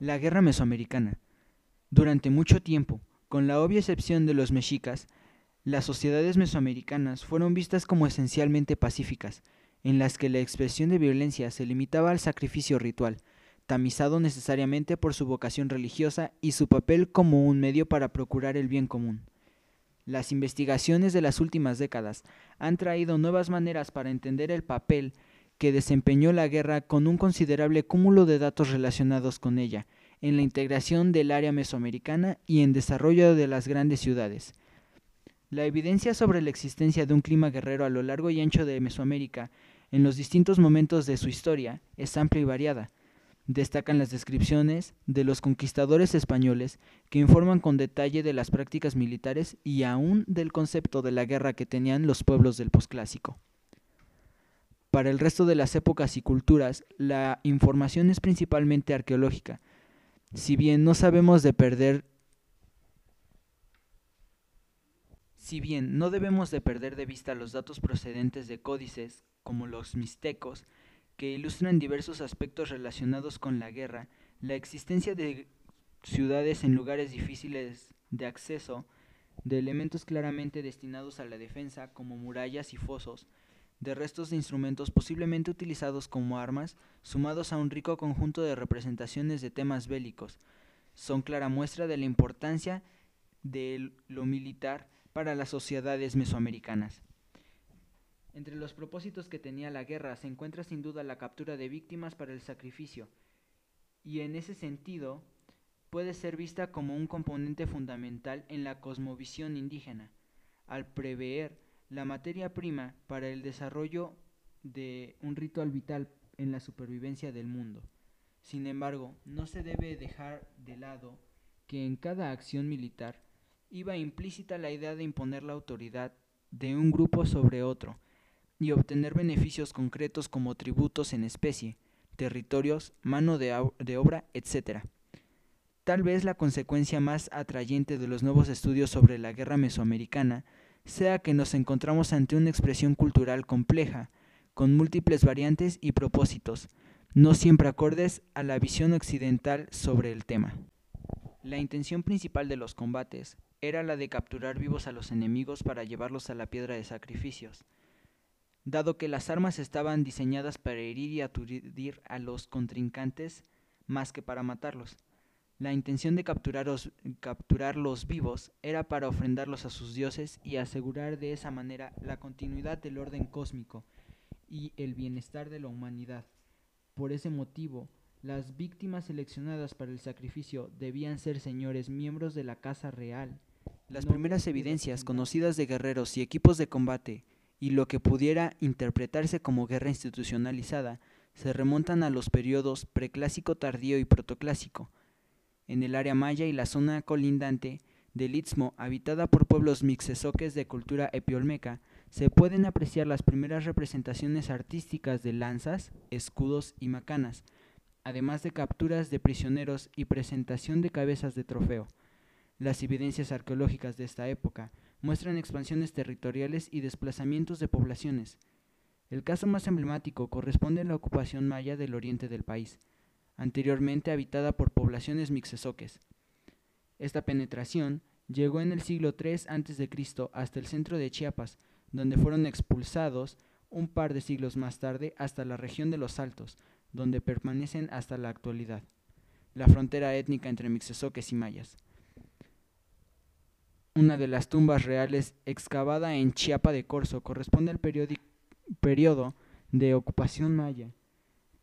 La guerra mesoamericana. Durante mucho tiempo, con la obvia excepción de los mexicas, las sociedades mesoamericanas fueron vistas como esencialmente pacíficas, en las que la expresión de violencia se limitaba al sacrificio ritual, tamizado necesariamente por su vocación religiosa y su papel como un medio para procurar el bien común. Las investigaciones de las últimas décadas han traído nuevas maneras para entender el papel que desempeñó la guerra con un considerable cúmulo de datos relacionados con ella, en la integración del área mesoamericana y en desarrollo de las grandes ciudades. La evidencia sobre la existencia de un clima guerrero a lo largo y ancho de Mesoamérica en los distintos momentos de su historia es amplia y variada. Destacan las descripciones de los conquistadores españoles que informan con detalle de las prácticas militares y aún del concepto de la guerra que tenían los pueblos del posclásico. Para el resto de las épocas y culturas, la información es principalmente arqueológica. Si bien no sabemos de perder Si bien no debemos de perder de vista los datos procedentes de códices, como los mixtecos, que ilustran diversos aspectos relacionados con la guerra, la existencia de ciudades en lugares difíciles de acceso, de elementos claramente destinados a la defensa, como murallas y fosos, de restos de instrumentos posiblemente utilizados como armas, sumados a un rico conjunto de representaciones de temas bélicos, son clara muestra de la importancia de lo militar para las sociedades mesoamericanas. Entre los propósitos que tenía la guerra se encuentra sin duda la captura de víctimas para el sacrificio, y en ese sentido puede ser vista como un componente fundamental en la cosmovisión indígena, al prever la materia prima para el desarrollo de un ritual vital en la supervivencia del mundo. Sin embargo, no se debe dejar de lado que en cada acción militar iba implícita la idea de imponer la autoridad de un grupo sobre otro y obtener beneficios concretos como tributos en especie, territorios, mano de, de obra, etc. Tal vez la consecuencia más atrayente de los nuevos estudios sobre la guerra mesoamericana sea que nos encontramos ante una expresión cultural compleja, con múltiples variantes y propósitos, no siempre acordes a la visión occidental sobre el tema. La intención principal de los combates era la de capturar vivos a los enemigos para llevarlos a la piedra de sacrificios, dado que las armas estaban diseñadas para herir y aturdir a los contrincantes más que para matarlos. La intención de capturarlos vivos era para ofrendarlos a sus dioses y asegurar de esa manera la continuidad del orden cósmico y el bienestar de la humanidad. Por ese motivo, las víctimas seleccionadas para el sacrificio debían ser señores miembros de la casa real. Las primeras evidencias conocidas de guerreros y equipos de combate y lo que pudiera interpretarse como guerra institucionalizada se remontan a los periodos preclásico tardío y protoclásico, en el área maya y la zona colindante del Istmo, habitada por pueblos mixesoques de cultura epiolmeca, se pueden apreciar las primeras representaciones artísticas de lanzas, escudos y macanas, además de capturas de prisioneros y presentación de cabezas de trofeo. Las evidencias arqueológicas de esta época muestran expansiones territoriales y desplazamientos de poblaciones. El caso más emblemático corresponde a la ocupación maya del oriente del país, anteriormente habitada por poblaciones mixesoques. Esta penetración llegó en el siglo III a.C. hasta el centro de Chiapas, donde fueron expulsados un par de siglos más tarde hasta la región de los Altos, donde permanecen hasta la actualidad, la frontera étnica entre mixesoques y mayas. Una de las tumbas reales excavada en Chiapa de Corzo corresponde al periodo de ocupación maya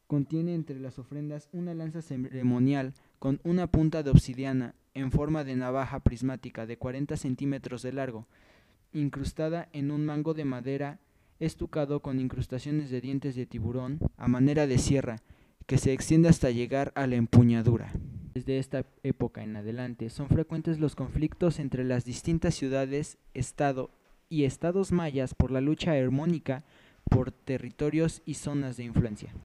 Contiene entre las ofrendas una lanza ceremonial con una punta de obsidiana en forma de navaja prismática de 40 centímetros de largo, incrustada en un mango de madera estucado con incrustaciones de dientes de tiburón a manera de sierra que se extiende hasta llegar a la empuñadura. Desde esta época en adelante son frecuentes los conflictos entre las distintas ciudades, estado y estados mayas por la lucha armónica por territorios y zonas de influencia.